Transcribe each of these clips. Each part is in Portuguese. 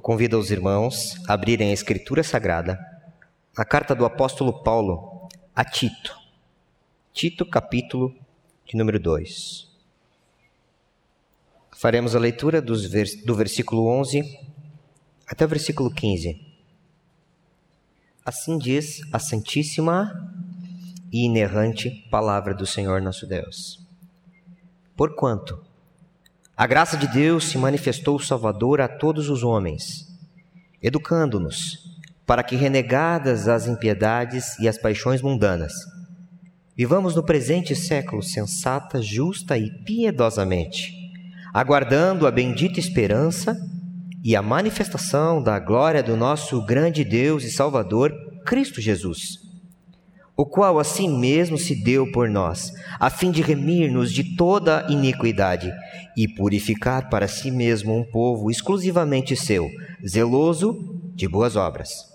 Eu convido os irmãos a abrirem a Escritura Sagrada, a carta do apóstolo Paulo a Tito. Tito, capítulo de número 2. Faremos a leitura vers do versículo 11 até o versículo 15. Assim diz a Santíssima e inerrante palavra do Senhor nosso Deus. Porquanto, a graça de Deus se manifestou Salvador a todos os homens, educando-nos para que, renegadas as impiedades e as paixões mundanas, vivamos no presente século sensata, justa e piedosamente, aguardando a bendita esperança e a manifestação da glória do nosso grande Deus e Salvador, Cristo Jesus o qual a si mesmo se deu por nós, a fim de remir-nos de toda iniquidade e purificar para si mesmo um povo exclusivamente seu, zeloso de boas obras.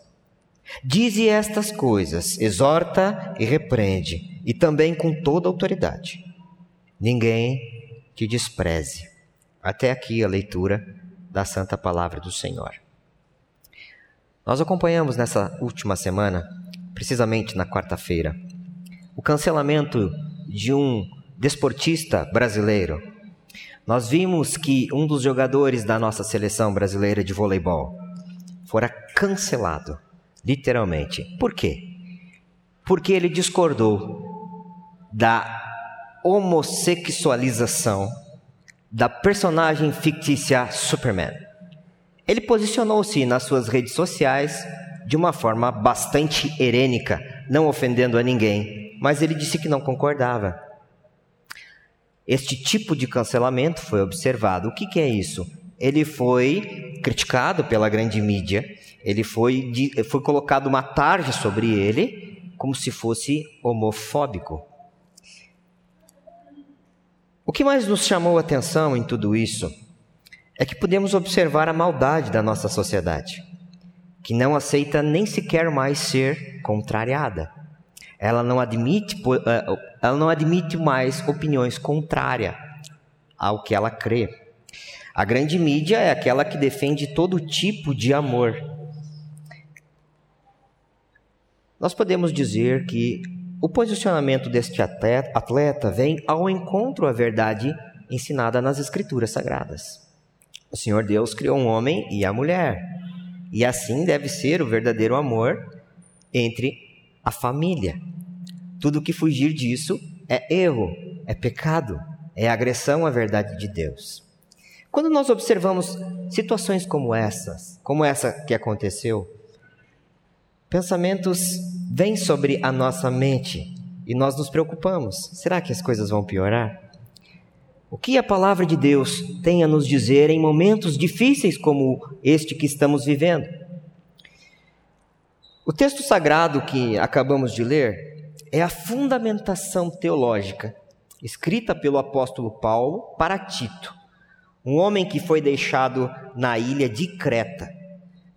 Dize estas coisas, exorta e repreende, e também com toda autoridade. Ninguém te despreze. Até aqui a leitura da Santa Palavra do Senhor. Nós acompanhamos nessa última semana precisamente na quarta-feira, o cancelamento de um desportista brasileiro. Nós vimos que um dos jogadores da nossa seleção brasileira de voleibol fora cancelado, literalmente. Por quê? Porque ele discordou da homossexualização da personagem fictícia Superman. Ele posicionou-se nas suas redes sociais de uma forma bastante herênica, não ofendendo a ninguém, mas ele disse que não concordava. Este tipo de cancelamento foi observado. O que, que é isso? Ele foi criticado pela grande mídia, ele foi, foi colocado uma tarja sobre ele, como se fosse homofóbico. O que mais nos chamou a atenção em tudo isso é que podemos observar a maldade da nossa sociedade que não aceita nem sequer mais ser contrariada. Ela não admite, eh, ela não admite mais opiniões contrárias ao que ela crê. A grande mídia é aquela que defende todo tipo de amor. Nós podemos dizer que o posicionamento deste atleta vem ao encontro à verdade ensinada nas Escrituras Sagradas. O Senhor Deus criou um homem e a mulher. E assim deve ser o verdadeiro amor entre a família. Tudo que fugir disso é erro, é pecado, é agressão à verdade de Deus. Quando nós observamos situações como essas, como essa que aconteceu, pensamentos vêm sobre a nossa mente e nós nos preocupamos. Será que as coisas vão piorar? O que a palavra de Deus tem a nos dizer em momentos difíceis como este que estamos vivendo? O texto sagrado que acabamos de ler é a fundamentação teológica escrita pelo apóstolo Paulo para Tito, um homem que foi deixado na ilha de Creta.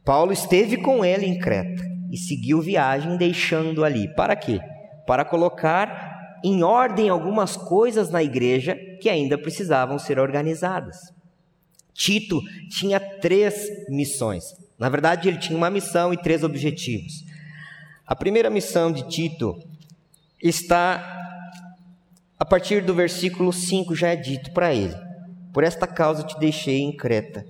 Paulo esteve com ele em Creta e seguiu viagem deixando ali. Para quê? Para colocar em ordem algumas coisas na igreja que ainda precisavam ser organizadas. Tito tinha três missões. Na verdade, ele tinha uma missão e três objetivos. A primeira missão de Tito está a partir do versículo 5 já é dito para ele: Por esta causa te deixei em Creta,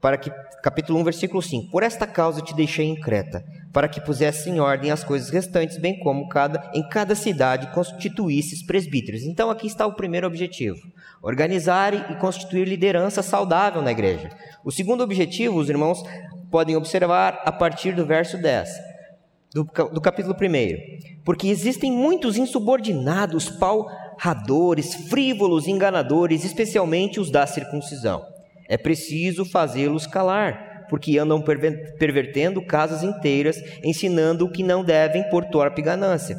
para que capítulo 1, versículo 5. Por esta causa te deixei em Creta, para que pusesse em ordem as coisas restantes, bem como cada, em cada cidade constituísses presbíteros. Então aqui está o primeiro objetivo: organizar e constituir liderança saudável na igreja. O segundo objetivo, os irmãos podem observar a partir do verso 10. Do, do capítulo 1. Porque existem muitos insubordinados, palradores, frívolos, enganadores, especialmente os da circuncisão. É preciso fazê-los calar porque andam pervertendo casas inteiras, ensinando o que não devem por torpe ganância.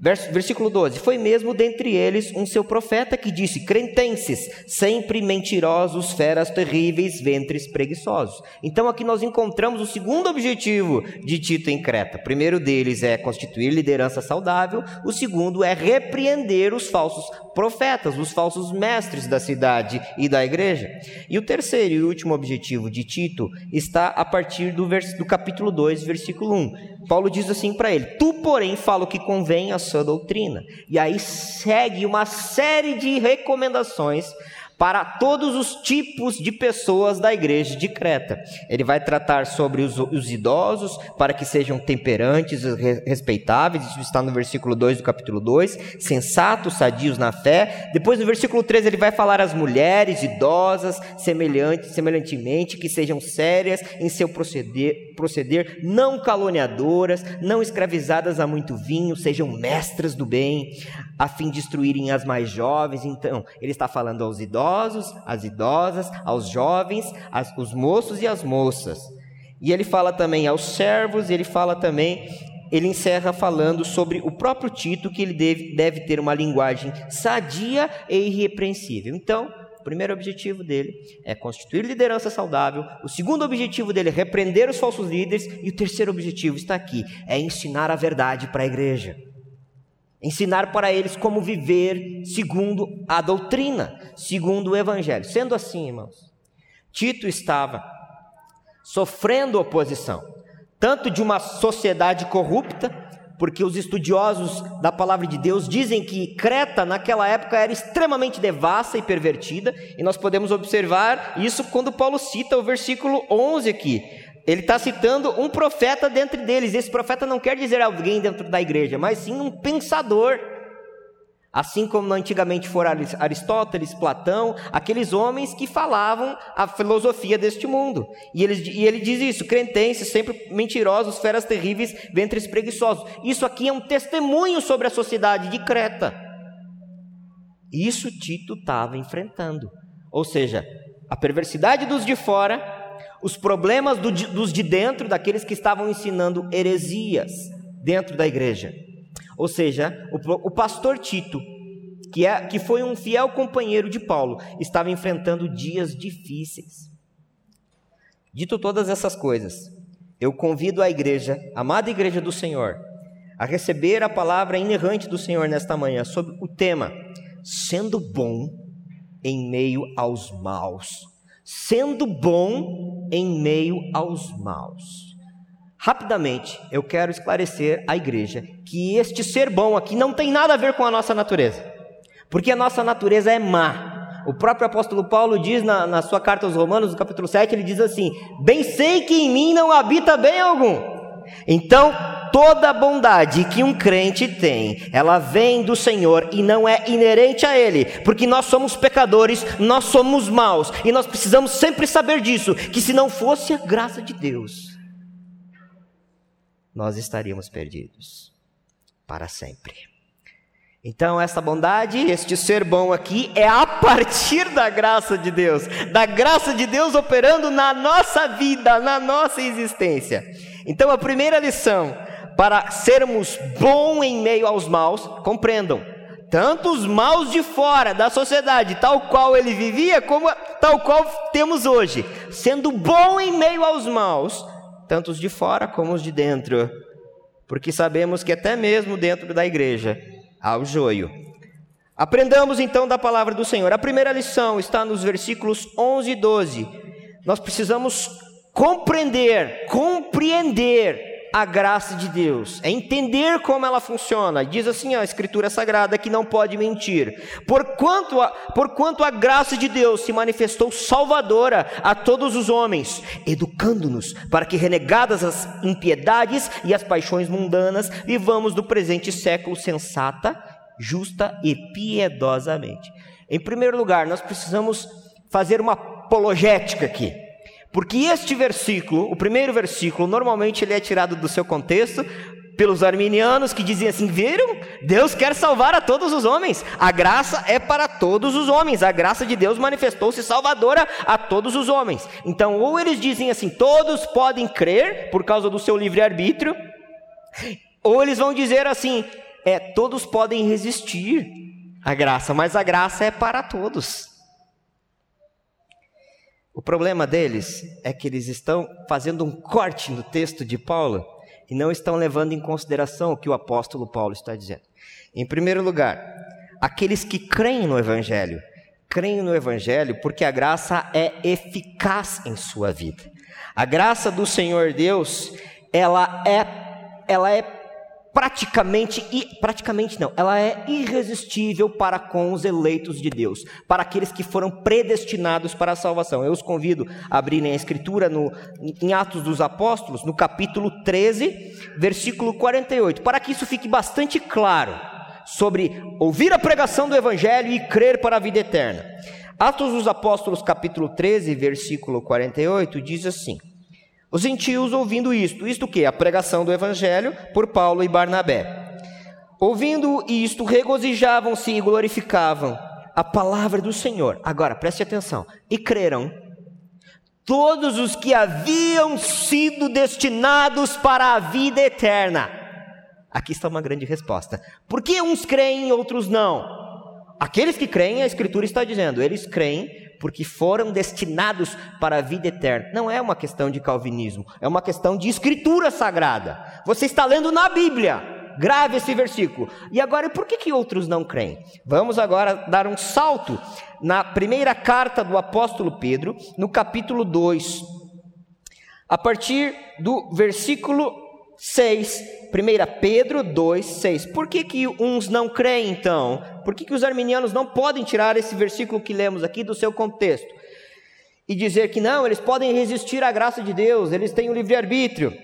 Versículo 12: Foi mesmo dentre eles um seu profeta que disse: Cretenses, sempre mentirosos, feras terríveis, ventres preguiçosos. Então aqui nós encontramos o segundo objetivo de Tito em Creta. O primeiro deles é constituir liderança saudável, o segundo é repreender os falsos profetas, os falsos mestres da cidade e da igreja. E o terceiro e último objetivo de Tito está a partir do, do capítulo 2, versículo 1. Paulo diz assim para ele: Tu, porém, fala o que convém à sua doutrina. E aí segue uma série de recomendações para todos os tipos de pessoas da igreja de Creta. Ele vai tratar sobre os, os idosos, para que sejam temperantes respeitáveis, isso está no versículo 2 do capítulo 2, sensatos, sadios na fé. Depois no versículo 3 ele vai falar às mulheres idosas, semelhante, semelhantemente, que sejam sérias em seu proceder, proceder, não caluniadoras, não escravizadas a muito vinho, sejam mestras do bem, a fim de instruírem as mais jovens. Então, ele está falando aos idosos, às idosas, aos jovens, aos, os moços e as moças. E ele fala também aos servos, ele fala também, ele encerra falando sobre o próprio Tito, que ele deve, deve ter uma linguagem sadia e irrepreensível. Então, o primeiro objetivo dele é constituir liderança saudável, o segundo objetivo dele é repreender os falsos líderes, e o terceiro objetivo está aqui, é ensinar a verdade para a igreja. Ensinar para eles como viver segundo a doutrina, segundo o evangelho. Sendo assim, irmãos, Tito estava sofrendo oposição, tanto de uma sociedade corrupta, porque os estudiosos da palavra de Deus dizem que Creta naquela época era extremamente devassa e pervertida, e nós podemos observar isso quando Paulo cita o versículo 11 aqui. Ele está citando um profeta dentro deles. Esse profeta não quer dizer alguém dentro da igreja, mas sim um pensador. Assim como antigamente foram Aristóteles, Platão, aqueles homens que falavam a filosofia deste mundo. E ele, e ele diz isso: cretenses, sempre mentirosos, feras terríveis, ventres preguiçosos. Isso aqui é um testemunho sobre a sociedade de Creta. Isso Tito estava enfrentando. Ou seja, a perversidade dos de fora os problemas do, dos de dentro, daqueles que estavam ensinando heresias dentro da igreja. Ou seja, o, o pastor Tito, que, é, que foi um fiel companheiro de Paulo, estava enfrentando dias difíceis. Dito todas essas coisas, eu convido a igreja, amada igreja do Senhor, a receber a palavra inerrante do Senhor nesta manhã sobre o tema sendo bom em meio aos maus sendo bom em meio aos maus. Rapidamente, eu quero esclarecer à igreja que este ser bom aqui não tem nada a ver com a nossa natureza, porque a nossa natureza é má. O próprio apóstolo Paulo diz na, na sua carta aos Romanos, no capítulo 7, ele diz assim: Bem sei que em mim não habita bem algum. Então, toda a bondade que um crente tem, ela vem do Senhor e não é inerente a Ele, porque nós somos pecadores, nós somos maus e nós precisamos sempre saber disso, que se não fosse a graça de Deus, nós estaríamos perdidos para sempre. Então, essa bondade, este ser bom aqui, é a partir da graça de Deus, da graça de Deus operando na nossa vida, na nossa existência. Então, a primeira lição para sermos bom em meio aos maus, compreendam, tanto os maus de fora da sociedade, tal qual ele vivia, como tal qual temos hoje, sendo bom em meio aos maus, tanto os de fora como os de dentro, porque sabemos que até mesmo dentro da igreja há o joio. Aprendamos então da palavra do Senhor. A primeira lição está nos versículos 11 e 12. Nós precisamos compreender, compreender a graça de Deus, é entender como ela funciona. Diz assim a Escritura Sagrada que não pode mentir. Porquanto a, porquanto a graça de Deus se manifestou salvadora a todos os homens, educando-nos para que, renegadas as impiedades e as paixões mundanas, vivamos do presente século sensata, justa e piedosamente. Em primeiro lugar, nós precisamos fazer uma apologética aqui. Porque este versículo, o primeiro versículo, normalmente ele é tirado do seu contexto pelos arminianos que dizem assim: viram? Deus quer salvar a todos os homens. A graça é para todos os homens. A graça de Deus manifestou-se salvadora a todos os homens. Então, ou eles dizem assim: todos podem crer por causa do seu livre-arbítrio, ou eles vão dizer assim: é todos podem resistir à graça, mas a graça é para todos. O problema deles é que eles estão fazendo um corte no texto de Paulo e não estão levando em consideração o que o apóstolo Paulo está dizendo. Em primeiro lugar, aqueles que creem no Evangelho, creem no Evangelho porque a graça é eficaz em sua vida. A graça do Senhor Deus, ela é, ela é praticamente, praticamente não, ela é irresistível para com os eleitos de Deus, para aqueles que foram predestinados para a salvação. Eu os convido a abrirem a escritura no, em Atos dos Apóstolos, no capítulo 13, versículo 48, para que isso fique bastante claro sobre ouvir a pregação do evangelho e crer para a vida eterna. Atos dos Apóstolos, capítulo 13, versículo 48, diz assim: os gentios ouvindo isto, isto que? A pregação do evangelho por Paulo e Barnabé. Ouvindo isto, regozijavam-se e glorificavam a palavra do Senhor. Agora, preste atenção. E creram todos os que haviam sido destinados para a vida eterna. Aqui está uma grande resposta. Por que uns creem e outros não? Aqueles que creem, a Escritura está dizendo, eles creem porque foram destinados para a vida eterna. Não é uma questão de calvinismo, é uma questão de escritura sagrada. Você está lendo na Bíblia. Grave esse versículo. E agora, por que, que outros não creem? Vamos agora dar um salto na primeira carta do apóstolo Pedro, no capítulo 2, a partir do versículo 6, 1 Pedro 2, 6. Por que, que uns não creem então? Por que, que os arminianos não podem tirar esse versículo que lemos aqui do seu contexto? E dizer que não, eles podem resistir à graça de Deus, eles têm o livre-arbítrio.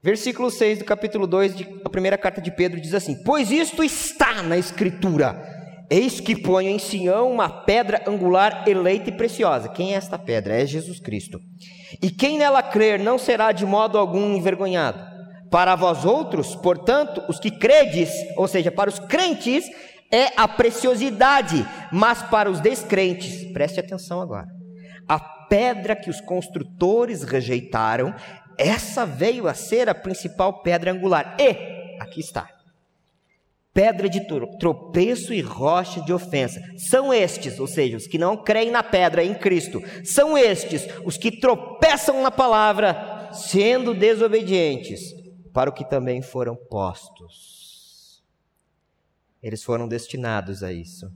Versículo 6 do capítulo 2 da primeira carta de Pedro diz assim: Pois isto está na Escritura. Eis que ponho em Sião uma pedra angular eleita e preciosa. Quem é esta pedra? É Jesus Cristo. E quem nela crer não será de modo algum envergonhado. Para vós outros, portanto, os que credes, ou seja, para os crentes, é a preciosidade, mas para os descrentes, preste atenção agora. A pedra que os construtores rejeitaram, essa veio a ser a principal pedra angular. E, aqui está, pedra de tropeço e rocha de ofensa. São estes, ou seja, os que não creem na pedra em Cristo, são estes os que tropeçam na palavra, sendo desobedientes para o que também foram postos. Eles foram destinados a isso.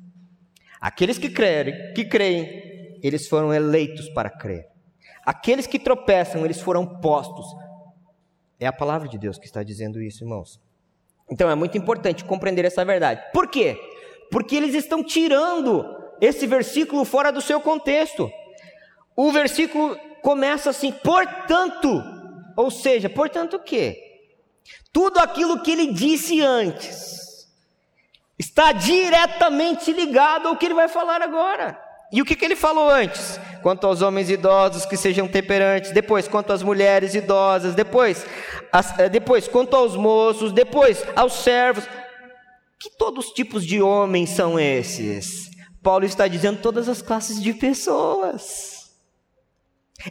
Aqueles que creem, que creem, eles foram eleitos para crer. Aqueles que tropeçam, eles foram postos. É a palavra de Deus que está dizendo isso, irmãos. Então é muito importante compreender essa verdade. Por quê? Porque eles estão tirando esse versículo fora do seu contexto. O versículo começa assim: portanto, ou seja, portanto o quê? Tudo aquilo que ele disse antes está diretamente ligado ao que ele vai falar agora. E o que, que ele falou antes? Quanto aos homens idosos que sejam temperantes, depois quanto às mulheres idosas, depois, as, eh, depois quanto aos moços, depois aos servos. Que todos os tipos de homens são esses? Paulo está dizendo todas as classes de pessoas.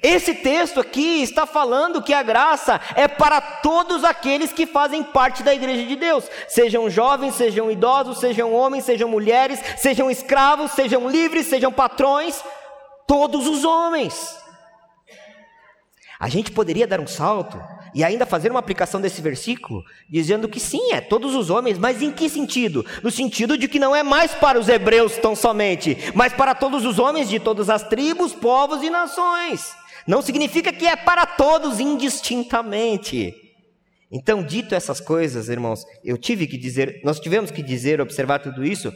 Esse texto aqui está falando que a graça é para todos aqueles que fazem parte da igreja de Deus, sejam jovens, sejam idosos, sejam homens, sejam mulheres, sejam escravos, sejam livres, sejam patrões, todos os homens. A gente poderia dar um salto e ainda fazer uma aplicação desse versículo, dizendo que sim, é todos os homens, mas em que sentido? No sentido de que não é mais para os hebreus tão somente, mas para todos os homens de todas as tribos, povos e nações. Não significa que é para todos indistintamente. Então, dito essas coisas, irmãos, eu tive que dizer, nós tivemos que dizer, observar tudo isso,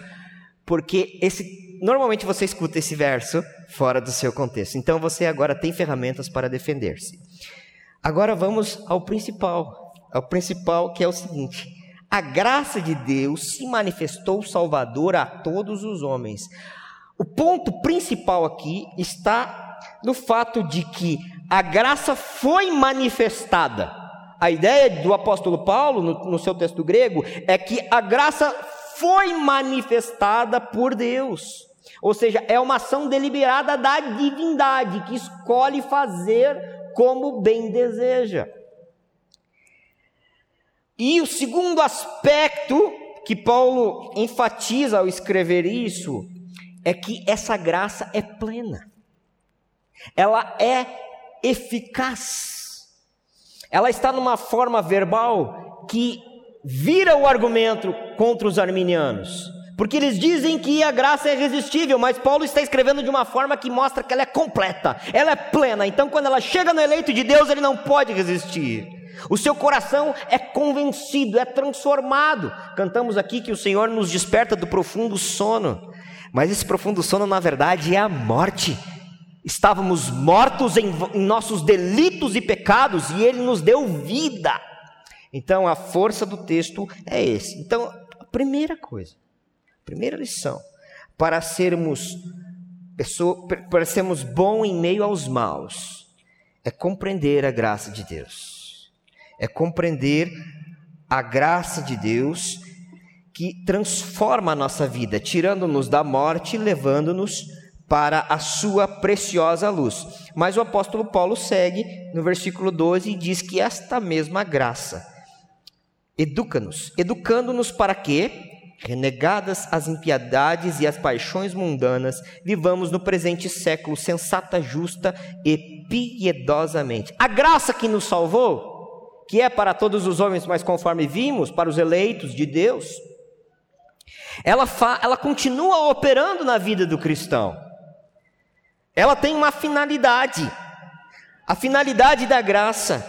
porque esse normalmente você escuta esse verso fora do seu contexto. Então você agora tem ferramentas para defender-se. Agora vamos ao principal, ao principal que é o seguinte: a graça de Deus se manifestou salvador a todos os homens. O ponto principal aqui está no fato de que a graça foi manifestada. A ideia do apóstolo Paulo, no, no seu texto grego, é que a graça foi manifestada por Deus. Ou seja, é uma ação deliberada da divindade que escolhe fazer como bem deseja. E o segundo aspecto que Paulo enfatiza ao escrever isso é que essa graça é plena, ela é eficaz, ela está numa forma verbal que vira o argumento contra os arminianos. Porque eles dizem que a graça é irresistível, mas Paulo está escrevendo de uma forma que mostra que ela é completa, ela é plena. Então, quando ela chega no eleito de Deus, ele não pode resistir. O seu coração é convencido, é transformado. Cantamos aqui que o Senhor nos desperta do profundo sono, mas esse profundo sono, na verdade, é a morte. Estávamos mortos em, em nossos delitos e pecados e Ele nos deu vida. Então, a força do texto é esse. Então, a primeira coisa Primeira lição: para sermos pessoa, para sermos bom em meio aos maus, é compreender a graça de Deus. É compreender a graça de Deus que transforma a nossa vida, tirando-nos da morte e levando-nos para a sua preciosa luz. Mas o apóstolo Paulo segue no versículo 12 e diz que esta mesma graça educa-nos, educando-nos para quê? Renegadas as impiedades e as paixões mundanas, vivamos no presente século sensata, justa e piedosamente. A graça que nos salvou, que é para todos os homens, mas conforme vimos, para os eleitos de Deus, ela, ela continua operando na vida do cristão. Ela tem uma finalidade. A finalidade da graça,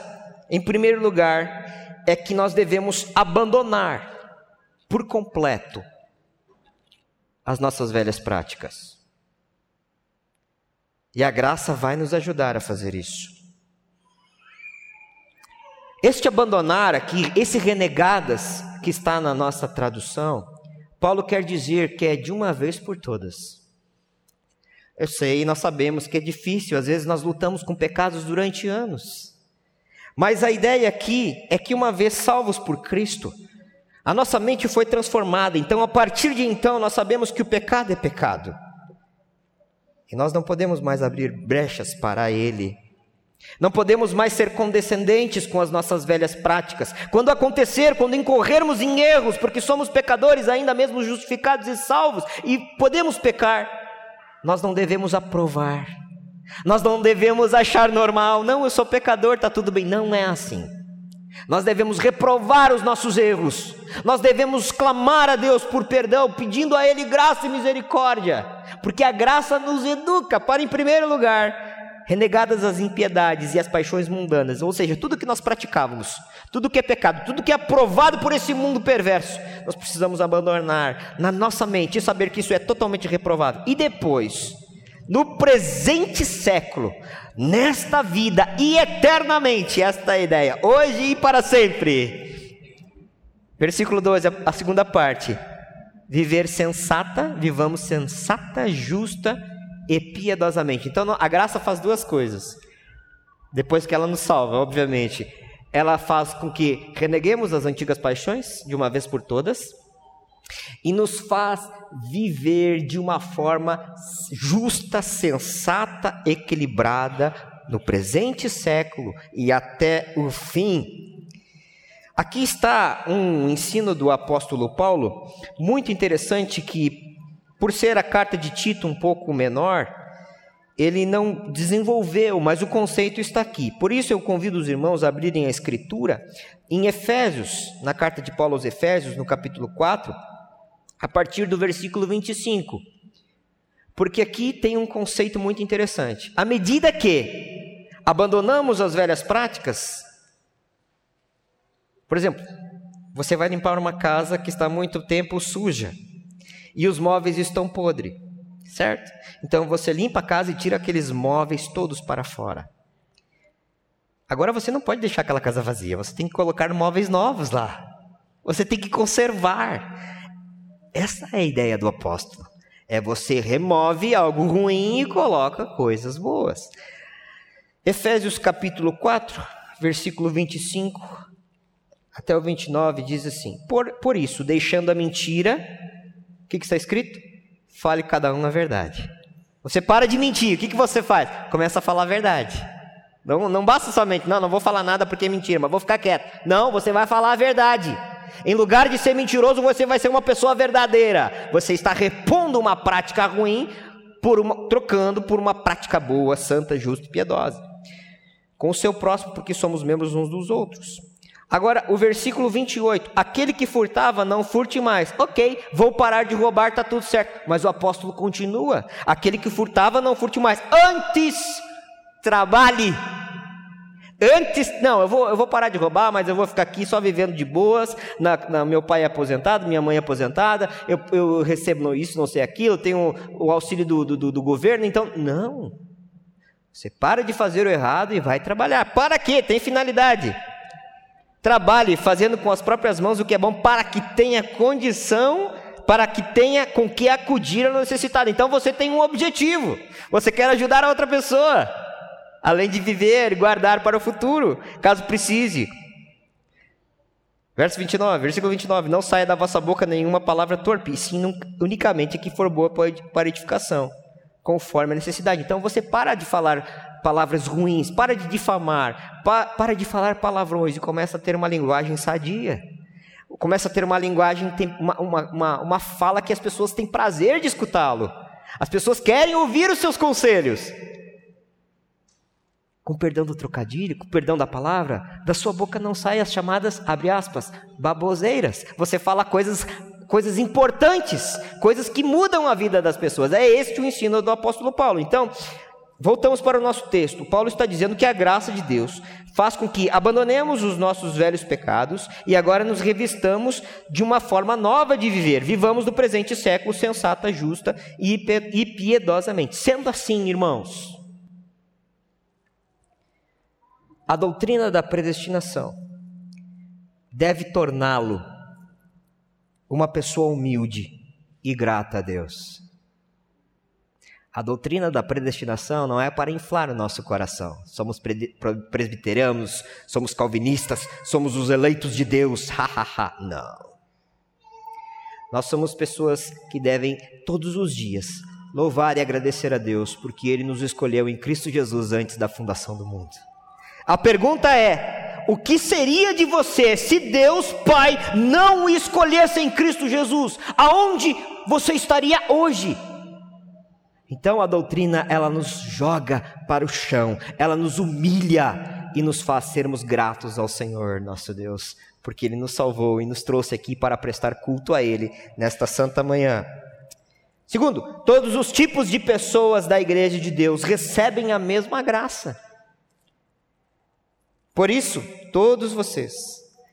em primeiro lugar, é que nós devemos abandonar por completo as nossas velhas práticas. E a graça vai nos ajudar a fazer isso. Este abandonar aqui, esse renegadas que está na nossa tradução, Paulo quer dizer que é de uma vez por todas. Eu sei, nós sabemos que é difícil, às vezes nós lutamos com pecados durante anos. Mas a ideia aqui é que uma vez salvos por Cristo, a nossa mente foi transformada, então a partir de então nós sabemos que o pecado é pecado. E nós não podemos mais abrir brechas para ele. Não podemos mais ser condescendentes com as nossas velhas práticas. Quando acontecer, quando incorrermos em erros, porque somos pecadores ainda mesmo justificados e salvos e podemos pecar, nós não devemos aprovar. Nós não devemos achar normal, não, eu sou pecador, está tudo bem. Não é assim. Nós devemos reprovar os nossos erros, nós devemos clamar a Deus por perdão, pedindo a Ele graça e misericórdia, porque a graça nos educa para, em primeiro lugar, renegadas as impiedades e as paixões mundanas, ou seja, tudo que nós praticávamos, tudo que é pecado, tudo que é aprovado por esse mundo perverso, nós precisamos abandonar na nossa mente e saber que isso é totalmente reprovável. E depois, no presente século, nesta vida e eternamente, esta é a ideia, hoje e para sempre. Versículo 12, a segunda parte. Viver sensata, vivamos sensata, justa e piedosamente. Então a graça faz duas coisas. Depois que ela nos salva, obviamente, ela faz com que reneguemos as antigas paixões de uma vez por todas e nos faz viver de uma forma justa, sensata, equilibrada no presente século e até o fim. Aqui está um ensino do apóstolo Paulo, muito interessante que, por ser a carta de Tito um pouco menor, ele não desenvolveu, mas o conceito está aqui. Por isso eu convido os irmãos a abrirem a escritura em Efésios, na carta de Paulo aos Efésios, no capítulo 4, a partir do versículo 25. Porque aqui tem um conceito muito interessante. À medida que abandonamos as velhas práticas, por exemplo, você vai limpar uma casa que está há muito tempo suja e os móveis estão podres, certo? Então você limpa a casa e tira aqueles móveis todos para fora. Agora você não pode deixar aquela casa vazia, você tem que colocar móveis novos lá. Você tem que conservar. Essa é a ideia do apóstolo. É você remove algo ruim e coloca coisas boas. Efésios capítulo 4, versículo 25 até o 29 diz assim: Por, por isso, deixando a mentira, o que, que está escrito? Fale cada um a verdade. Você para de mentir, o que, que você faz? Começa a falar a verdade. Não, não basta somente, não, não vou falar nada porque é mentira, mas vou ficar quieto. Não, você vai falar a verdade. Em lugar de ser mentiroso, você vai ser uma pessoa verdadeira. Você está repondo uma prática ruim por uma, trocando por uma prática boa, santa, justa e piedosa. Com o seu próximo, porque somos membros uns dos outros. Agora, o versículo 28. Aquele que furtava, não furte mais. Ok, vou parar de roubar, está tudo certo. Mas o apóstolo continua. Aquele que furtava, não furte mais. Antes, trabalhe. Antes, não, eu vou, eu vou parar de roubar, mas eu vou ficar aqui só vivendo de boas. Na, na meu pai é aposentado, minha mãe é aposentada, eu, eu recebo isso, não sei aquilo, tenho o auxílio do, do, do governo, então. Não. Você para de fazer o errado e vai trabalhar. Para quê? Tem finalidade. Trabalhe fazendo com as próprias mãos o que é bom para que tenha condição, para que tenha com que acudir ao necessitado. Então você tem um objetivo. Você quer ajudar a outra pessoa, além de viver e guardar para o futuro, caso precise. Verso 29, versículo 29. Não saia da vossa boca nenhuma palavra torpe, sim unicamente que for boa para edificação, conforme a necessidade. Então você para de falar palavras ruins, para de difamar, pa, para de falar palavrões e começa a ter uma linguagem sadia. Começa a ter uma linguagem, uma, uma, uma, uma fala que as pessoas têm prazer de escutá-lo. As pessoas querem ouvir os seus conselhos. Com perdão do trocadilho, com perdão da palavra, da sua boca não saem as chamadas, abre aspas, baboseiras. Você fala coisas coisas importantes, coisas que mudam a vida das pessoas. É este o ensino do apóstolo Paulo. Então, Voltamos para o nosso texto. Paulo está dizendo que a graça de Deus faz com que abandonemos os nossos velhos pecados e agora nos revistamos de uma forma nova de viver. Vivamos no presente século sensata, justa e piedosamente. Sendo assim, irmãos, a doutrina da predestinação deve torná-lo uma pessoa humilde e grata a Deus. A doutrina da predestinação não é para inflar o nosso coração. Somos presbiterianos, somos calvinistas, somos os eleitos de Deus. Hahaha. não. Nós somos pessoas que devem todos os dias louvar e agradecer a Deus porque ele nos escolheu em Cristo Jesus antes da fundação do mundo. A pergunta é: o que seria de você se Deus Pai não o escolhesse em Cristo Jesus? Aonde você estaria hoje? Então a doutrina ela nos joga para o chão, ela nos humilha e nos faz sermos gratos ao Senhor, nosso Deus, porque ele nos salvou e nos trouxe aqui para prestar culto a ele nesta santa manhã. Segundo, todos os tipos de pessoas da igreja de Deus recebem a mesma graça. Por isso, todos vocês,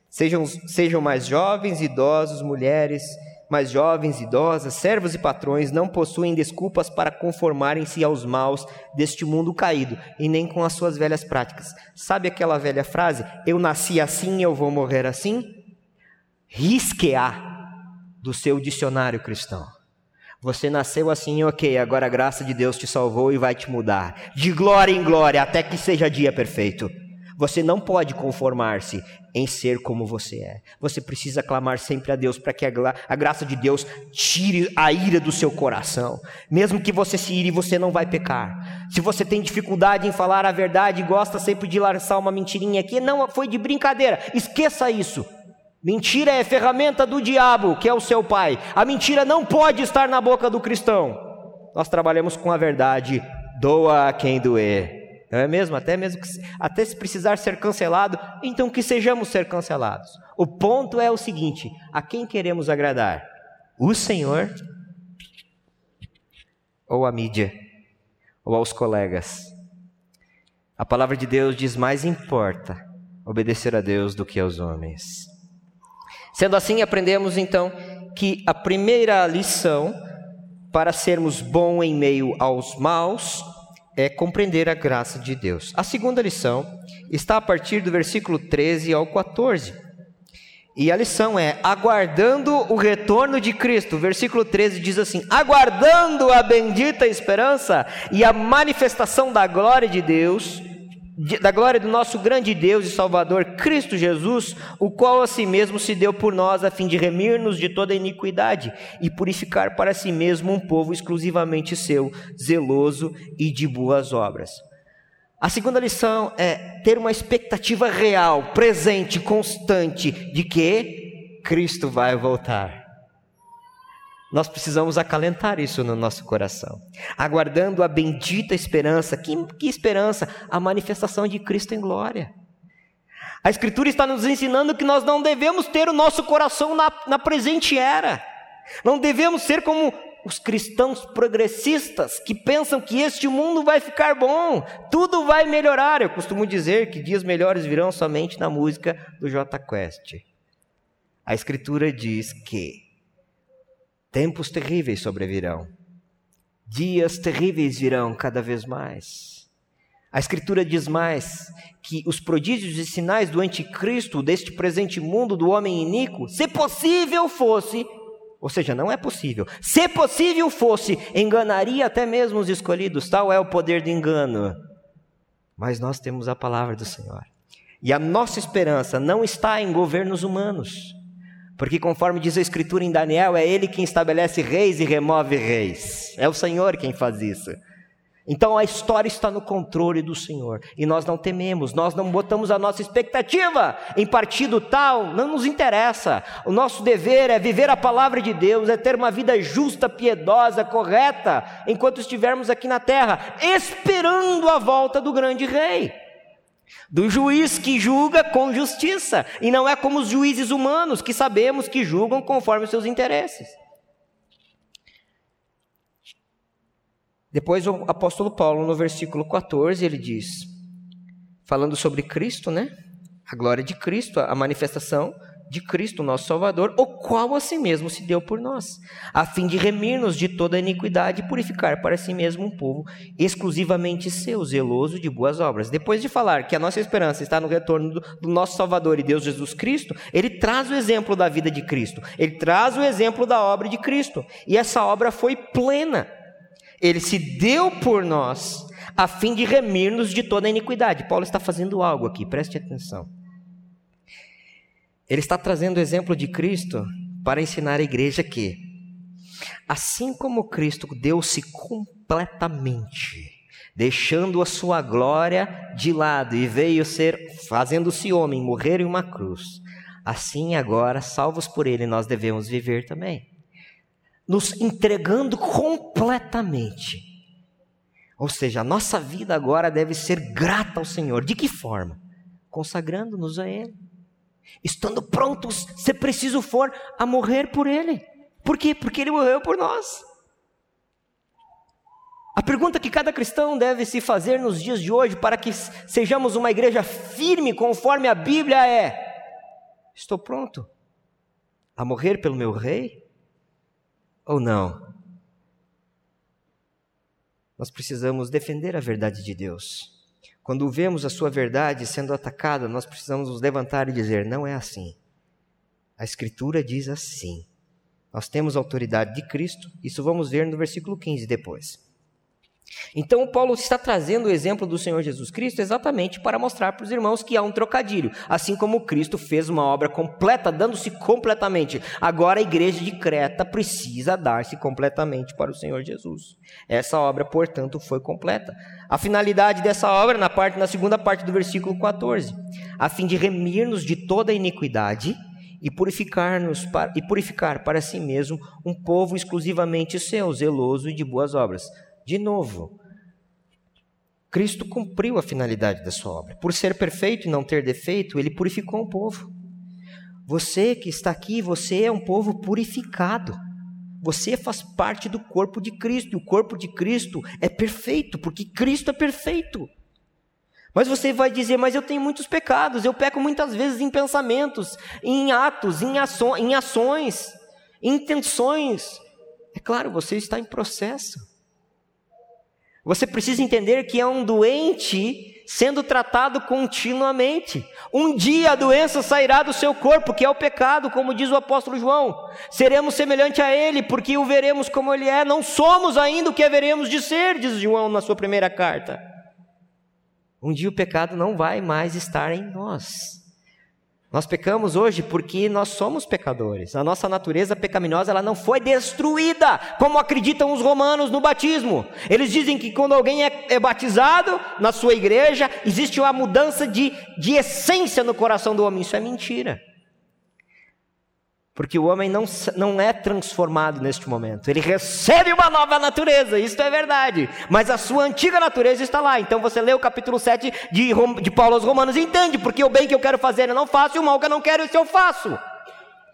sejam, sejam mais jovens, idosos, mulheres, mais jovens, idosas, servos e patrões não possuem desculpas para conformarem-se aos maus deste mundo caído e nem com as suas velhas práticas. Sabe aquela velha frase? Eu nasci assim, eu vou morrer assim? Risque-a do seu dicionário cristão. Você nasceu assim, ok, agora a graça de Deus te salvou e vai te mudar. De glória em glória, até que seja dia perfeito. Você não pode conformar-se em ser como você é. Você precisa clamar sempre a Deus para que a, graça de Deus tire a ira do seu coração. Mesmo que você se ire, você não vai pecar. Se você tem dificuldade em falar a verdade e gosta sempre de lançar uma mentirinha aqui, não foi de brincadeira. Esqueça isso. Mentira é ferramenta do diabo, que é o seu pai. A mentira não pode estar na boca do cristão. Nós trabalhamos com a verdade. Doa a quem doer. Não é mesmo? Até mesmo que, até se precisar ser cancelado, então que sejamos ser cancelados. O ponto é o seguinte: a quem queremos agradar? O Senhor ou a mídia? Ou aos colegas? A palavra de Deus diz: mais importa obedecer a Deus do que aos homens. Sendo assim, aprendemos então que a primeira lição para sermos bom em meio aos maus é compreender a graça de Deus. A segunda lição está a partir do versículo 13 ao 14. E a lição é aguardando o retorno de Cristo. O versículo 13 diz assim: aguardando a bendita esperança e a manifestação da glória de Deus, da glória do nosso grande Deus e Salvador Cristo Jesus, o qual a si mesmo se deu por nós a fim de remir-nos de toda iniquidade e purificar para si mesmo um povo exclusivamente seu, zeloso e de boas obras. A segunda lição é ter uma expectativa real, presente, constante de que Cristo vai voltar. Nós precisamos acalentar isso no nosso coração, aguardando a bendita esperança. Que, que esperança? A manifestação de Cristo em glória. A Escritura está nos ensinando que nós não devemos ter o nosso coração na, na presente era, não devemos ser como os cristãos progressistas que pensam que este mundo vai ficar bom, tudo vai melhorar. Eu costumo dizer que dias melhores virão somente na música do J Quest. A Escritura diz que tempos terríveis sobrevirão, dias terríveis virão cada vez mais. A Escritura diz mais que os prodígios e sinais do anticristo, deste presente mundo do homem iníquo, se possível fosse, ou seja, não é possível, se possível fosse, enganaria até mesmo os escolhidos, tal é o poder do engano. Mas nós temos a palavra do Senhor. E a nossa esperança não está em governos humanos, porque conforme diz a Escritura em Daniel, é Ele quem estabelece reis e remove reis, é o Senhor quem faz isso. Então a história está no controle do Senhor e nós não tememos, nós não botamos a nossa expectativa em partido tal, não nos interessa. O nosso dever é viver a palavra de Deus, é ter uma vida justa, piedosa, correta, enquanto estivermos aqui na terra, esperando a volta do grande rei. Do juiz que julga com justiça, e não é como os juízes humanos que sabemos que julgam conforme os seus interesses. Depois o apóstolo Paulo, no versículo 14, ele diz, falando sobre Cristo, né? A glória de Cristo, a manifestação de Cristo, nosso Salvador, o qual a si mesmo se deu por nós, a fim de remir-nos de toda iniquidade e purificar para si mesmo um povo exclusivamente seu, zeloso de boas obras. Depois de falar que a nossa esperança está no retorno do, nosso Salvador e Deus Jesus Cristo, ele traz o exemplo da vida de Cristo, ele traz o exemplo da obra de Cristo, e essa obra foi plena. Ele se deu por nós a fim de remir-nos de toda iniquidade. Paulo está fazendo algo aqui, preste atenção. Ele está trazendo o exemplo de Cristo para ensinar a igreja que, assim como Cristo deu-se completamente, deixando a sua glória de lado e veio ser, fazendo-se homem, morrer em uma cruz, assim agora, salvos por ele, nós devemos viver também nos entregando completamente. Ou seja, a nossa vida agora deve ser grata ao Senhor. De que forma? Consagrando-nos a Ele. Estando prontos, se preciso for, a morrer por Ele. Por quê? Porque Ele morreu por nós. A pergunta que cada cristão deve se fazer nos dias de hoje para que sejamos uma igreja firme conforme a Bíblia é: Estou pronto a morrer pelo meu rei? ou não? Nós precisamos defender a verdade de Deus. Quando vemos a sua verdade sendo atacada, nós precisamos nos levantar e dizer: não é assim. A Escritura diz assim. Nós temos a autoridade de Cristo, isso vamos ver no versículo 15 depois. Então, Paulo está trazendo o exemplo do Senhor Jesus Cristo exatamente para mostrar para os irmãos que há um trocadilho. Assim como Cristo fez uma obra completa, dando-se completamente, agora a igreja de Creta precisa dar-se completamente para o Senhor Jesus. Essa obra, portanto, foi completa. A finalidade dessa obra, na, parte, na segunda parte do versículo 14, a fim de remir-nos de toda iniquidade e purificar-nos e purificar para si mesmo um povo exclusivamente seu, zeloso e de boas obras. De novo, Cristo cumpriu a finalidade da sua obra. Por ser perfeito e não ter defeito, ele purificou o povo. Você que está aqui, você é um povo purificado. Você faz parte do corpo de Cristo, e o corpo de Cristo é perfeito, porque Cristo é perfeito. Mas você vai dizer, mas eu tenho muitos pecados, eu peco muitas vezes em pensamentos, em atos, em, aço em ações, em intenções. É claro, você está em processo. Você precisa entender que é um doente sendo tratado continuamente. Um dia a doença sairá do seu corpo, que é o pecado, como diz o apóstolo João. Seremos semelhante a ele, porque o veremos como ele é. Não somos ainda o que haveremos de ser, diz João na sua primeira carta. Um dia o pecado não vai mais estar em nós. Nós pecamos hoje porque nós somos pecadores. A nossa natureza pecaminosa ela não foi destruída, como acreditam os romanos no batismo. Eles dizem que quando alguém é, é batizado na sua igreja, existe uma mudança de, de essência no coração do homem. Isso é mentira. Porque o homem não, não é transformado neste momento. Ele recebe uma nova natureza, isso é verdade. Mas a sua antiga natureza está lá. Então você lê o capítulo 7 de, de Paulo aos Romanos e entende, porque o bem que eu quero fazer eu não faço, e o mal que eu não quero, isso eu faço.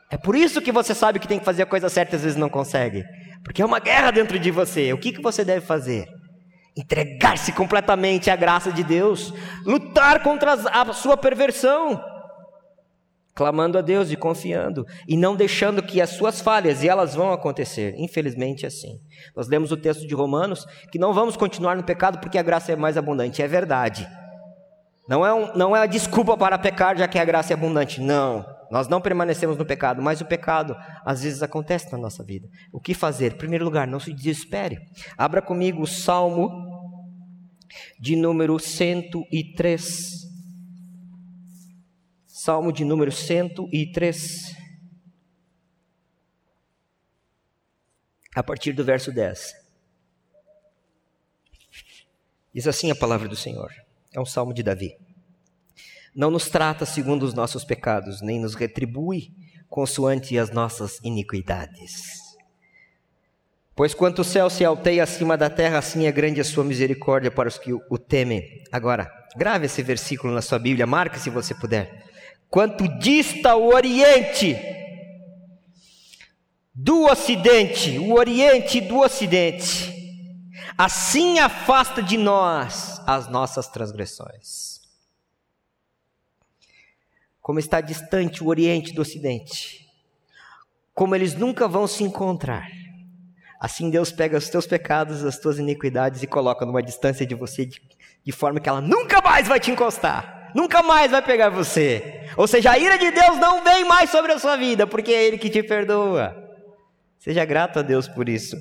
É por isso que você sabe que tem que fazer a coisa certa e às vezes não consegue. Porque é uma guerra dentro de você. O que, que você deve fazer? Entregar-se completamente à graça de Deus, lutar contra a sua perversão clamando a Deus e confiando, e não deixando que as suas falhas, e elas vão acontecer, infelizmente é assim. Nós lemos o texto de Romanos, que não vamos continuar no pecado porque a graça é mais abundante, é verdade. Não é, um, não é uma desculpa para pecar, já que a graça é abundante, não. Nós não permanecemos no pecado, mas o pecado às vezes acontece na nossa vida. O que fazer? Em primeiro lugar, não se desespere. Abra comigo o Salmo de número 103. Salmo de número 103. A partir do verso 10. Diz assim a palavra do Senhor. É um salmo de Davi. Não nos trata segundo os nossos pecados, nem nos retribui consoante as nossas iniquidades. Pois quanto o céu se alteia acima da terra, assim é grande a sua misericórdia para os que o temem. Agora, grave esse versículo na sua Bíblia, marque se você puder quanto dista o Oriente do Ocidente, o Oriente do Ocidente, assim afasta de nós as nossas transgressões. Como está distante o Oriente do Ocidente, como eles nunca vão se encontrar. Assim Deus pega os teus pecados, as tuas iniquidades e coloca numa distância de você de, de forma que ela nunca mais vai te encostar nunca mais vai pegar você. Ou seja, a ira de Deus não vem mais sobre a sua vida, porque é Ele que te perdoa. Seja grato a Deus por isso.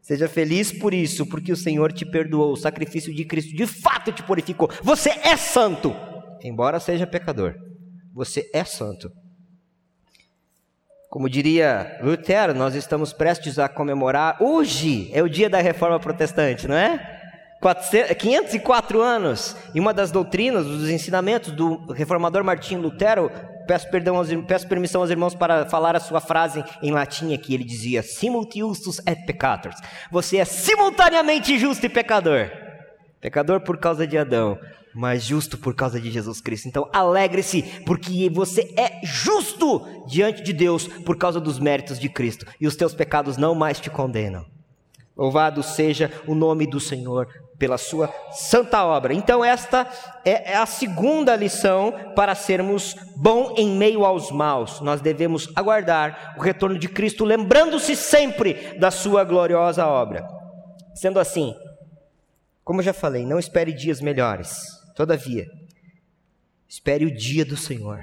Seja feliz por isso, porque o Senhor te perdoou. O sacrifício de Cristo de fato te purificou. Você é santo, embora seja pecador. Você é santo. Como diria Lutero, nós estamos prestes a comemorar. Hoje é o dia da reforma protestante, não é? 504 anos, e uma das doutrinas, dos ensinamentos do reformador Martinho Lutero, peço, perdão aos, peço permissão aos irmãos para falar a sua frase em latim aqui, ele dizia, simultiustus et peccator, você é simultaneamente justo e pecador, pecador por causa de Adão, mas justo por causa de Jesus Cristo, então alegre-se, porque você é justo diante de Deus por causa dos méritos de Cristo, e os teus pecados não mais te condenam. Louvado seja o nome do Senhor pela sua santa obra. Então, esta é, é a segunda lição para sermos bom em meio aos maus. Nós devemos aguardar o retorno de Cristo, lembrando-se sempre da sua gloriosa obra. Sendo assim, como já falei, não espere dias melhores. Todavia, espere o dia do Senhor.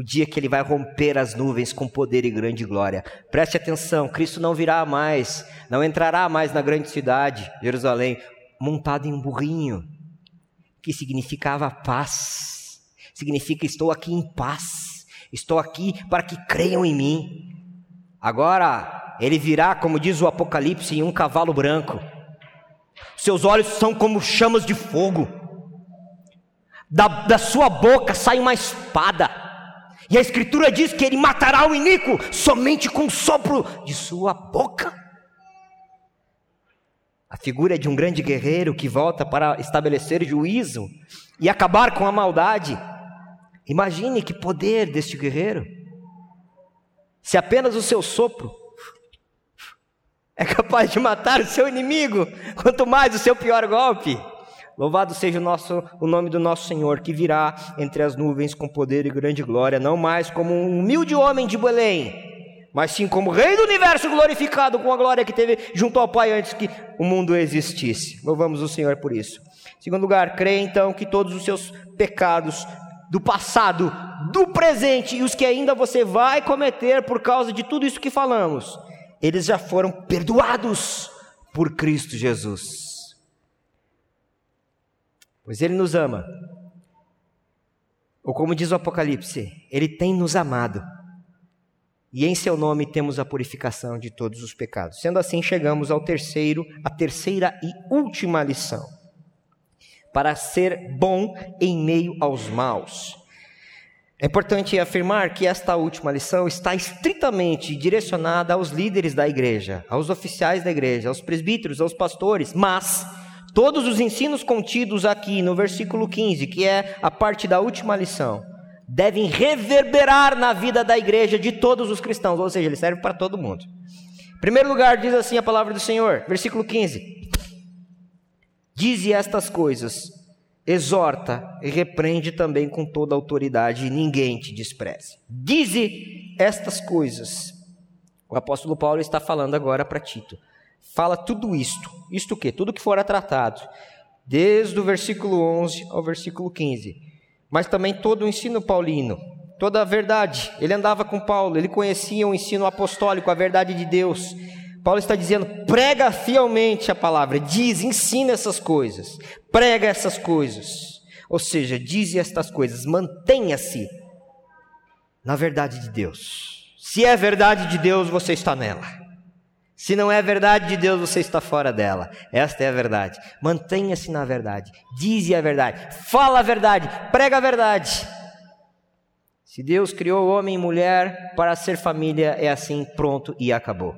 O dia que ele vai romper as nuvens com poder e grande glória. Preste atenção, Cristo não virá mais, não entrará mais na grande cidade, Jerusalém, montado em um burrinho, que significava paz. Significa estou aqui em paz. Estou aqui para que creiam em mim. Agora ele virá, como diz o Apocalipse, em um cavalo branco. Seus olhos são como chamas de fogo. Da, da sua boca sai uma espada. E a Escritura diz que ele matará o iníquo somente com o sopro de sua boca. A figura de um grande guerreiro que volta para estabelecer juízo e acabar com a maldade. Imagine que poder deste guerreiro. Se apenas o seu sopro é capaz de matar o seu inimigo, quanto mais o seu pior golpe. Louvado seja o, nosso, o nome do nosso Senhor, que virá entre as nuvens com poder e grande glória, não mais como um humilde homem de Belém, mas sim como Rei do universo glorificado com a glória que teve junto ao Pai antes que o mundo existisse. Louvamos o Senhor por isso. Em segundo lugar, creia então que todos os seus pecados do passado, do presente e os que ainda você vai cometer por causa de tudo isso que falamos, eles já foram perdoados por Cristo Jesus. Pois Ele nos ama. Ou como diz o Apocalipse, Ele tem nos amado e em seu nome temos a purificação de todos os pecados. Sendo assim, chegamos ao terceiro, a terceira e última lição. Para ser bom em meio aos maus. É importante afirmar que esta última lição está estritamente direcionada aos líderes da igreja, aos oficiais da igreja, aos presbíteros, aos pastores, mas todos os ensinos contidos aqui no versículo 15, que é a parte da última lição, devem reverberar na vida da igreja de todos os cristãos, ou seja, ele serve para todo mundo. Em primeiro lugar, diz assim a palavra do Senhor, versículo 15: Dize estas coisas exorta e repreende também com toda autoridade, e ninguém te despreze. Dize estas coisas. O apóstolo Paulo está falando agora para Tito. Fala tudo isto. Isto o quê? Tudo que fora tratado, desde o versículo 11 ao versículo 15. Mas também todo o ensino paulino, toda a verdade. Ele andava com Paulo, ele conhecia o ensino apostólico, a verdade de Deus. Paulo está dizendo: prega fielmente a palavra, diz, ensina essas coisas, prega essas coisas. Ou seja, diz estas coisas, mantenha-se na verdade de Deus. Se é verdade de Deus, você está nela. Se não é verdade de Deus, você está fora dela. Esta é a verdade. Mantenha-se na verdade. Dize a verdade. Fala a verdade. Prega a verdade. Se Deus criou homem e mulher para ser família, é assim, pronto e acabou.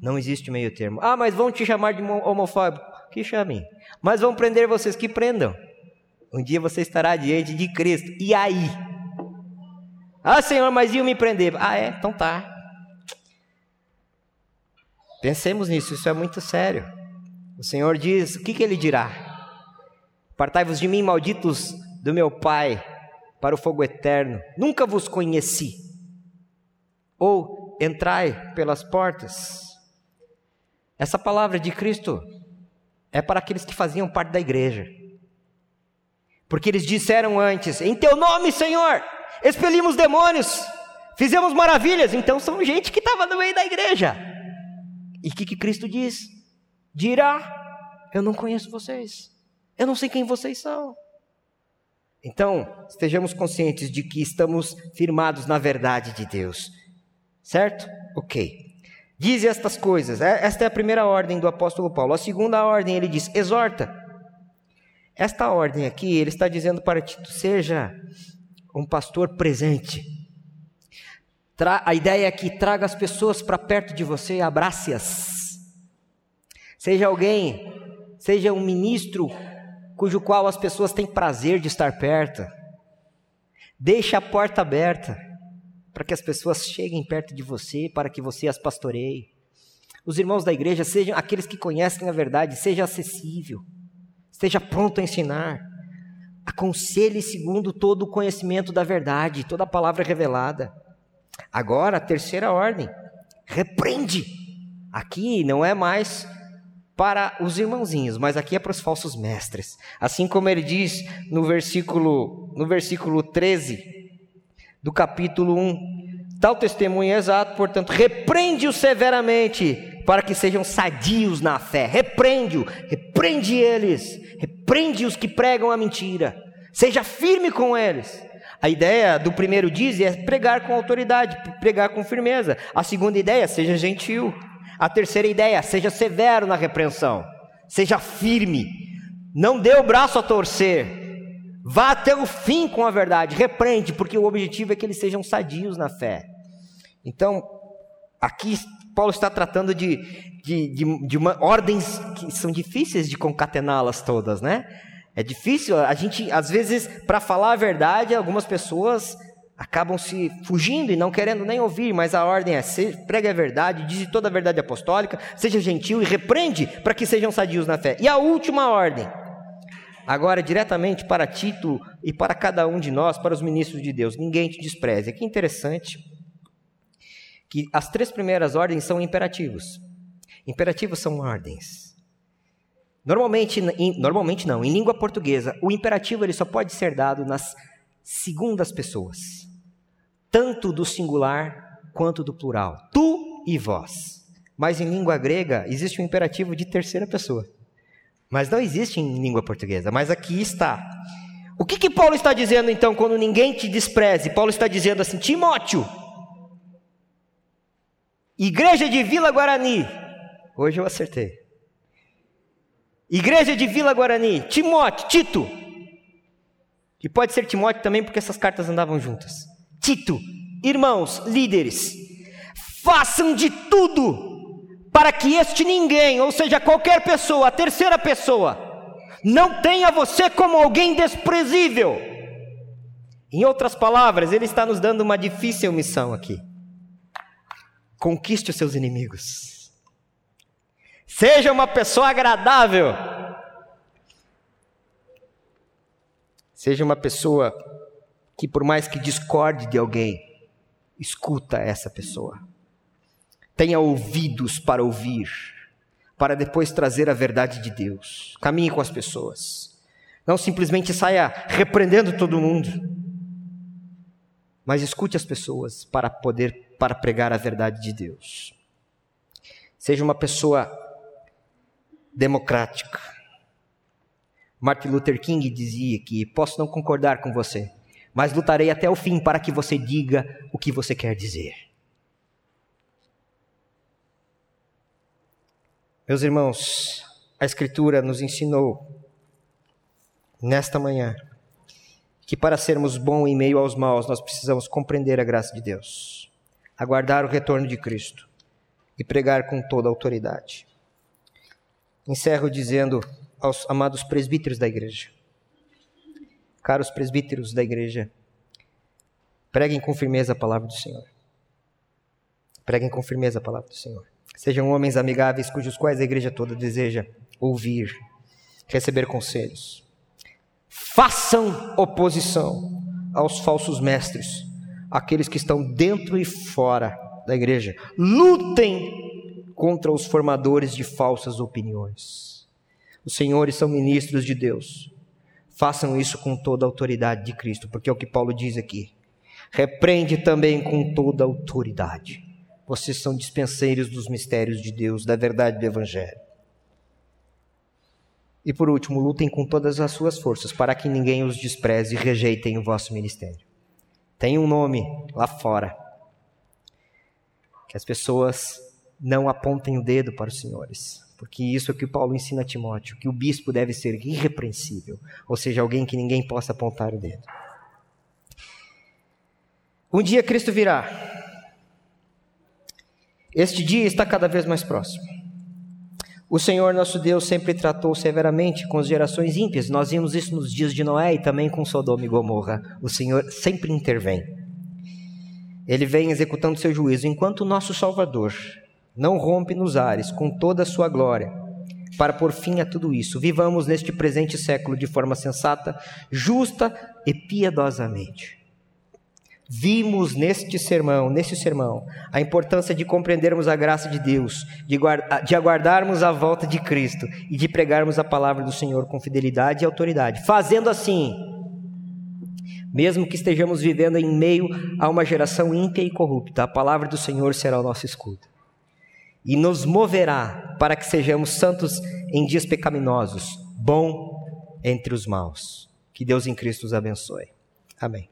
Não existe meio termo. Ah, mas vão te chamar de homofóbico. Que chamem. Mas vão prender vocês, que prendam. Um dia você estará diante de Cristo. E aí? Ah, Senhor, mas iam me prender. Ah, é? Então tá. Pensemos nisso, isso é muito sério. O Senhor diz: o que, que ele dirá? Partai-vos de mim, malditos do meu Pai, para o fogo eterno. Nunca vos conheci. Ou entrai pelas portas. Essa palavra de Cristo é para aqueles que faziam parte da igreja. Porque eles disseram antes: Em teu nome, Senhor, expelimos demônios, fizemos maravilhas. Então são gente que estava no meio da igreja. E o que, que Cristo diz? Dirá: Eu não conheço vocês, eu não sei quem vocês são. Então, estejamos conscientes de que estamos firmados na verdade de Deus. Certo? Ok. Diz estas coisas. É, esta é a primeira ordem do apóstolo Paulo. A segunda ordem, ele diz: exorta. Esta ordem aqui, ele está dizendo para Tito: seja um pastor presente. A ideia é que traga as pessoas para perto de você e abrace-as. Seja alguém, seja um ministro cujo qual as pessoas têm prazer de estar perto. Deixe a porta aberta para que as pessoas cheguem perto de você, para que você as pastoreie. Os irmãos da igreja sejam aqueles que conhecem a verdade, seja acessível, esteja pronto a ensinar. Aconselhe segundo todo o conhecimento da verdade, toda a palavra revelada. Agora, a terceira ordem, repreende. Aqui não é mais para os irmãozinhos, mas aqui é para os falsos mestres. Assim como ele diz no versículo, no versículo 13, do capítulo 1. Tal testemunho é exato, portanto, repreende-o severamente, para que sejam sadios na fé. Repreende-o, repreende eles, repreende os que pregam a mentira. Seja firme com eles. A ideia do primeiro diz é pregar com autoridade, pregar com firmeza. A segunda ideia, seja gentil. A terceira ideia, seja severo na repreensão. Seja firme. Não dê o braço a torcer. Vá até o fim com a verdade, repreende, porque o objetivo é que eles sejam sadios na fé. Então, aqui Paulo está tratando de, de, de, de uma, ordens que são difíceis de concatená-las todas, né? É difícil, a gente, às vezes, para falar a verdade, algumas pessoas acabam se fugindo e não querendo nem ouvir, mas a ordem é: pregue a verdade, diz toda a verdade apostólica, seja gentil e repreende para que sejam sadios na fé. E a última ordem, agora diretamente para Tito e para cada um de nós, para os ministros de Deus. Ninguém te despreze. Que interessante que as três primeiras ordens são imperativos. Imperativos são ordens. Normalmente, em, normalmente não, em língua portuguesa, o imperativo ele só pode ser dado nas segundas pessoas, tanto do singular quanto do plural. Tu e vós. Mas em língua grega existe um imperativo de terceira pessoa. Mas não existe em língua portuguesa, mas aqui está. O que, que Paulo está dizendo então quando ninguém te despreze? Paulo está dizendo assim: Timóteo, igreja de Vila Guarani, hoje eu acertei. Igreja de Vila Guarani, Timóteo, Tito, e pode ser Timóteo também porque essas cartas andavam juntas. Tito, irmãos, líderes, façam de tudo para que este ninguém, ou seja, qualquer pessoa, a terceira pessoa, não tenha você como alguém desprezível. Em outras palavras, ele está nos dando uma difícil missão aqui. Conquiste os seus inimigos. Seja uma pessoa agradável. Seja uma pessoa que, por mais que discorde de alguém, escuta essa pessoa. Tenha ouvidos para ouvir, para depois trazer a verdade de Deus. Caminhe com as pessoas. Não simplesmente saia repreendendo todo mundo, mas escute as pessoas para poder para pregar a verdade de Deus. Seja uma pessoa democrática Martin Luther King dizia que posso não concordar com você, mas lutarei até o fim para que você diga o que você quer dizer. Meus irmãos, a Escritura nos ensinou nesta manhã que para sermos bons em meio aos maus, nós precisamos compreender a graça de Deus, aguardar o retorno de Cristo e pregar com toda autoridade. Encerro dizendo aos amados presbíteros da igreja. Caros presbíteros da igreja, preguem com firmeza a palavra do Senhor. Preguem com firmeza a palavra do Senhor. Sejam homens amigáveis cujos quais a igreja toda deseja ouvir, receber conselhos. Façam oposição aos falsos mestres, aqueles que estão dentro e fora da igreja. Lutem contra os formadores de falsas opiniões. Os senhores são ministros de Deus. Façam isso com toda a autoridade de Cristo, porque é o que Paulo diz aqui. Repreende também com toda a autoridade. Vocês são dispenseiros dos mistérios de Deus, da verdade do Evangelho. E por último, lutem com todas as suas forças para que ninguém os despreze e rejeitem o vosso ministério. Tem um nome lá fora. Que as pessoas não apontem o dedo para os senhores porque isso é o que Paulo ensina a Timóteo, que o bispo deve ser irrepreensível, ou seja, alguém que ninguém possa apontar o dedo. Um dia Cristo virá. Este dia está cada vez mais próximo. O Senhor nosso Deus sempre tratou severamente com as gerações ímpias. Nós vimos isso nos dias de Noé e também com Sodoma e Gomorra. O Senhor sempre intervém. Ele vem executando seu juízo, enquanto o nosso Salvador não rompe nos ares com toda a sua glória, para pôr fim a tudo isso. Vivamos neste presente século de forma sensata, justa e piedosamente. Vimos neste sermão, neste sermão, a importância de compreendermos a graça de Deus, de, de aguardarmos a volta de Cristo e de pregarmos a palavra do Senhor com fidelidade e autoridade. Fazendo assim, mesmo que estejamos vivendo em meio a uma geração ímpia e corrupta, a palavra do Senhor será o nosso escudo e nos moverá para que sejamos santos em dias pecaminosos, bom entre os maus. Que Deus em Cristo os abençoe. Amém.